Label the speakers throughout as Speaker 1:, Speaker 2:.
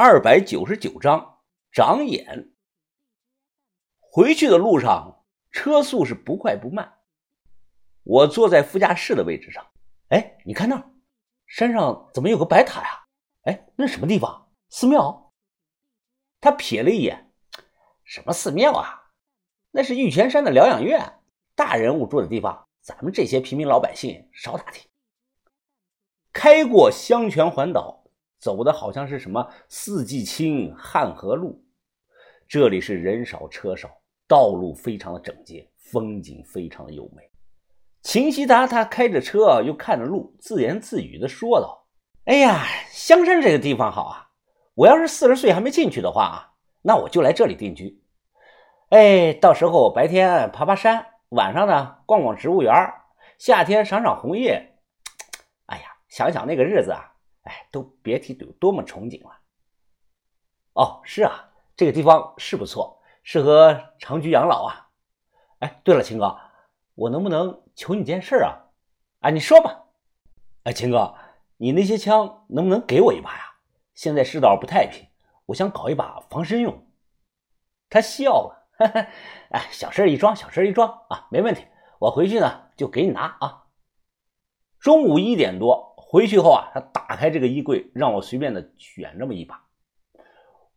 Speaker 1: 二百九十九章长眼。回去的路上，车速是不快不慢。我坐在副驾驶的位置上。哎，你看那儿，山上怎么有个白塔呀？哎，那什么地方？寺庙？他瞥了一眼，什么寺庙啊？那是玉泉山的疗养院，大人物住的地方，咱们这些平民老百姓少打听。开过香泉环岛。走的好像是什么四季青、汉河路，这里是人少车少，道路非常的整洁，风景非常的优美。秦希达他开着车，又看着路，自言自语的说道：“哎呀，香山这个地方好啊！我要是四十岁还没进去的话啊，那我就来这里定居。哎，到时候白天爬爬山，晚上呢逛逛植物园，夏天赏赏红叶。哎呀，想想那个日子啊！”哎，都别提有多么憧憬了。哦，是啊，这个地方是不错，适合长居养老啊。哎，对了，秦哥，我能不能求你件事啊？啊，你说吧。哎，秦哥，你那些枪能不能给我一把呀？现在世道不太平，我想搞一把防身用。他笑了，哎，小事一桩，小事一桩啊，没问题。我回去呢就给你拿啊。中午一点多。回去后啊，他打开这个衣柜，让我随便的选这么一把。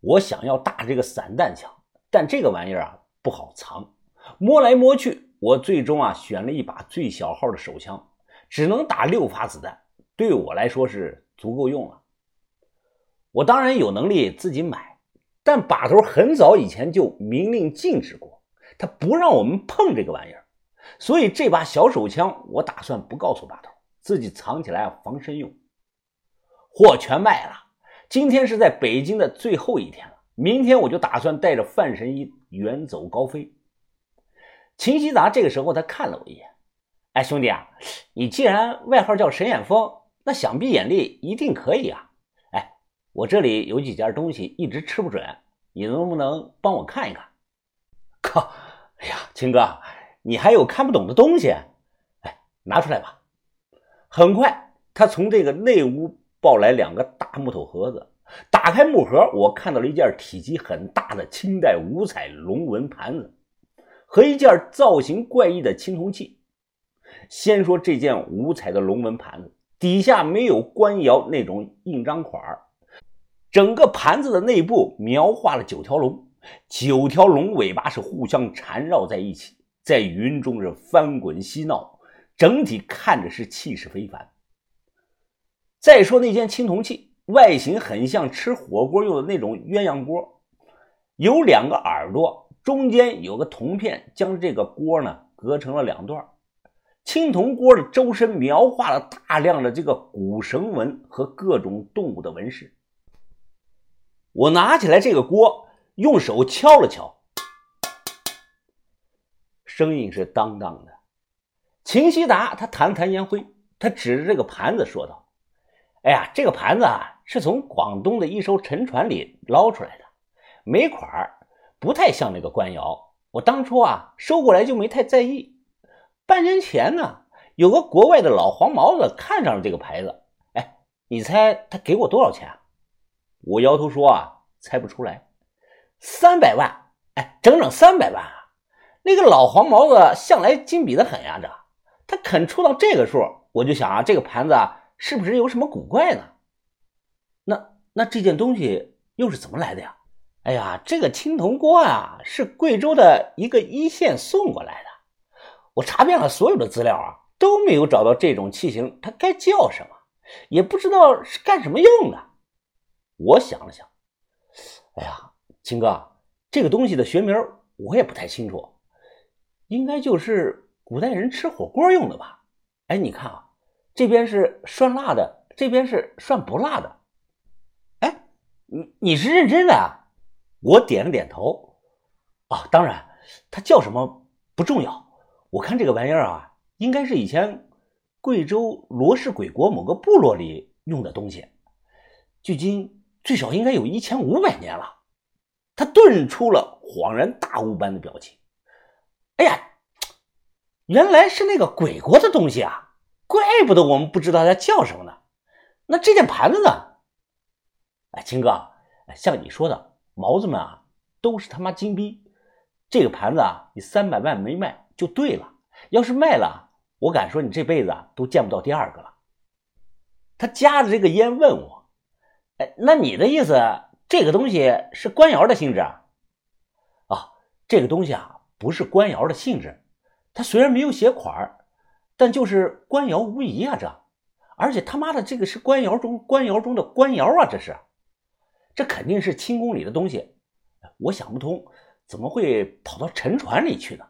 Speaker 1: 我想要大这个散弹枪，但这个玩意儿啊不好藏。摸来摸去，我最终啊选了一把最小号的手枪，只能打六发子弹，对我来说是足够用了。我当然有能力自己买，但把头很早以前就明令禁止过，他不让我们碰这个玩意儿。所以这把小手枪，我打算不告诉把头。自己藏起来防身用，货全卖了。今天是在北京的最后一天了，明天我就打算带着范神医远走高飞。秦希达这个时候他看了我一眼，哎，兄弟啊，你既然外号叫神眼风，那想必眼力一定可以啊。哎，我这里有几件东西一直吃不准，你能不能帮我看一看？靠，哎呀，秦哥，你还有看不懂的东西？哎，拿出来吧。很快，他从这个内屋抱来两个大木头盒子，打开木盒，我看到了一件体积很大的清代五彩龙纹盘子，和一件造型怪异的青铜器。先说这件五彩的龙纹盘子，底下没有官窑那种印章款儿整个盘子的内部描画了九条龙，九条龙尾巴是互相缠绕在一起，在云中是翻滚嬉闹。整体看着是气势非凡。再说那件青铜器，外形很像吃火锅用的那种鸳鸯锅，有两个耳朵，中间有个铜片将这个锅呢隔成了两段。青铜锅的周身描画了大量的这个古绳纹和各种动物的纹饰。我拿起来这个锅，用手敲了敲，声音是当当的。秦希达他弹了弹烟灰，他指着这个盘子说道：“哎呀，这个盘子啊，是从广东的一艘沉船里捞出来的，每款不太像那个官窑。我当初啊收过来就没太在意。半年前呢，有个国外的老黄毛子看上了这个牌子，哎，你猜他给我多少钱？我摇头说啊，猜不出来。三百万，哎，整整三百万啊！那个老黄毛子向来精比的很呀，这。”他肯出到这个数，我就想啊，这个盘子啊，是不是有什么古怪呢？那那这件东西又是怎么来的呀？哎呀，这个青铜锅啊，是贵州的一个一线送过来的。我查遍了所有的资料啊，都没有找到这种器型，它该叫什么，也不知道是干什么用的。我想了想，哎呀，秦哥，这个东西的学名我也不太清楚，应该就是。古代人吃火锅用的吧？哎，你看啊，这边是涮辣的，这边是涮不辣的。哎，你你是认真的啊？我点了点头。啊，当然，它叫什么不重要。我看这个玩意儿啊，应该是以前贵州罗氏鬼国某个部落里用的东西，距今最少应该有一千五百年了。他顿出了恍然大悟般的表情。哎呀！原来是那个鬼国的东西啊，怪不得我们不知道它叫什么呢。那这件盘子呢？哎，秦哥，像你说的，毛子们啊，都是他妈金逼。这个盘子啊，你三百万没卖就对了。要是卖了，我敢说你这辈子啊都见不到第二个了。他夹着这个烟问我：“哎，那你的意思，这个东西是官窑的性质啊？”啊，这个东西啊，不是官窑的性质。他虽然没有写款，但就是官窑无疑啊！这，而且他妈的这个是官窑中官窑中的官窑啊！这是，这肯定是清宫里的东西。我想不通，怎么会跑到沉船里去呢？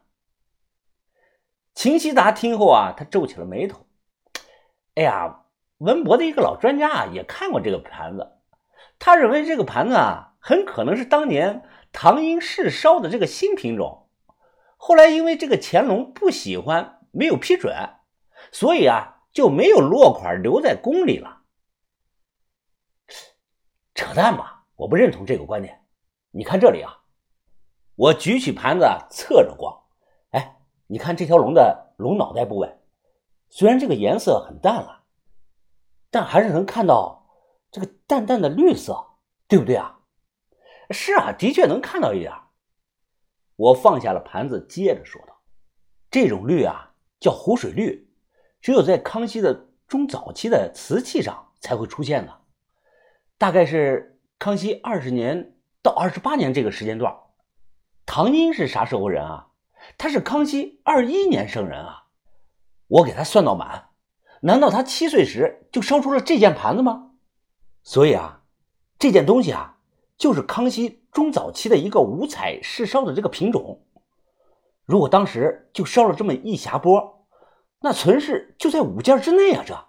Speaker 1: 秦希达听后啊，他皱起了眉头。哎呀，文博的一个老专家啊，也看过这个盘子，他认为这个盘子啊，很可能是当年唐英试烧的这个新品种。后来因为这个乾隆不喜欢，没有批准，所以啊，就没有落款留在宫里了。扯淡吧？我不认同这个观点。你看这里啊，我举起盘子侧着光。哎你看这条龙的龙脑袋部位，虽然这个颜色很淡了，但还是能看到这个淡淡的绿色，对不对啊？是啊，的确能看到一点。我放下了盘子，接着说道：“这种绿啊，叫湖水绿，只有在康熙的中早期的瓷器上才会出现的，大概是康熙二十年到二十八年这个时间段。唐英是啥时候人啊？”他是康熙二一年生人啊，我给他算到满，难道他七岁时就烧出了这件盘子吗？所以啊，这件东西啊，就是康熙中早期的一个五彩试烧的这个品种。如果当时就烧了这么一匣钵，那存世就在五件之内啊！这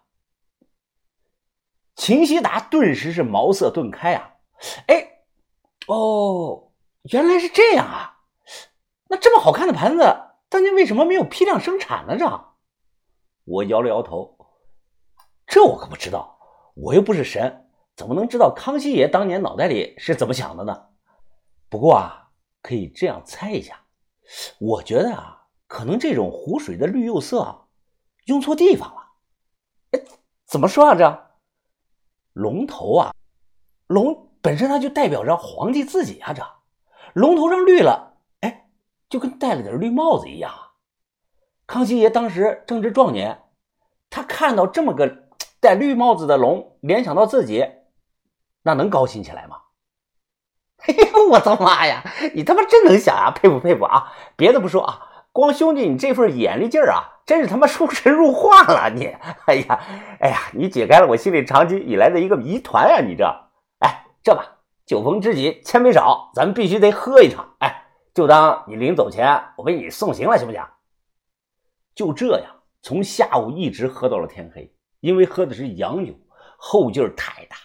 Speaker 1: 秦希达顿时是茅塞顿开啊！哎，哦，原来是这样啊！那这么好看的盘子，当年为什么没有批量生产呢？这，我摇了摇头，这我可不知道，我又不是神，怎么能知道康熙爷当年脑袋里是怎么想的呢？不过啊，可以这样猜一下，我觉得啊，可能这种湖水的绿釉色用错地方了。哎，怎么说啊？这龙头啊，龙本身它就代表着皇帝自己啊，这龙头上绿了。哎就跟戴了点绿帽子一样。康熙爷当时正值壮年，他看到这么个戴绿帽子的龙，联想到自己，那能高兴起来吗？哎呦，我的妈呀！你他妈真能想啊，佩服佩服啊！别的不说啊，光兄弟你这份眼力劲儿啊，真是他妈出神入化了你！哎呀，哎呀，你解开了我心里长期以来的一个谜团啊！你这，哎，这吧，酒逢知己千杯少，咱们必须得喝一场，哎。就当你临走前我为你送行了，行不行？就这样，从下午一直喝到了天黑。因为喝的是洋酒，后劲儿太大，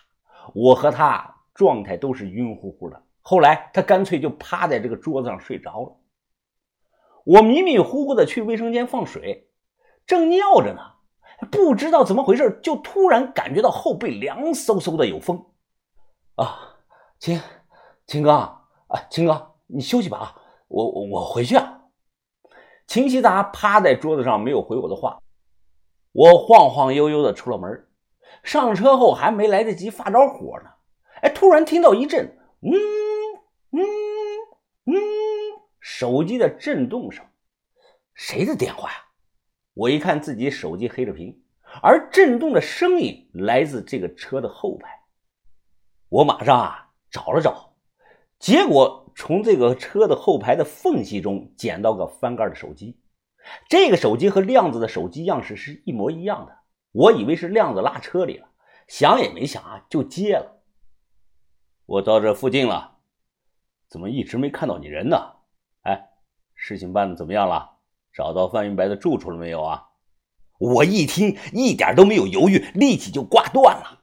Speaker 1: 我和他状态都是晕乎乎的。后来他干脆就趴在这个桌子上睡着了。我迷迷糊糊的去卫生间放水，正尿着呢，不知道怎么回事，就突然感觉到后背凉飕飕的，有风。啊，秦，秦哥啊，秦哥。你休息吧啊，我我我回去啊。秦希达趴在桌子上没有回我的话，我晃晃悠悠的出了门。上车后还没来得及发着火呢，哎，突然听到一阵嗯嗯嗯手机的震动声，谁的电话呀？我一看自己手机黑着屏，而震动的声音来自这个车的后排。我马上啊找了找，结果。从这个车的后排的缝隙中捡到个翻盖的手机，这个手机和亮子的手机样式是一模一样的。我以为是亮子拉车里了，想也没想啊，就接了。我到这附近了，怎么一直没看到你人呢？哎，事情办的怎么样了？找到范云白的住处了没有啊？我一听，一点都没有犹豫，立即就挂断了。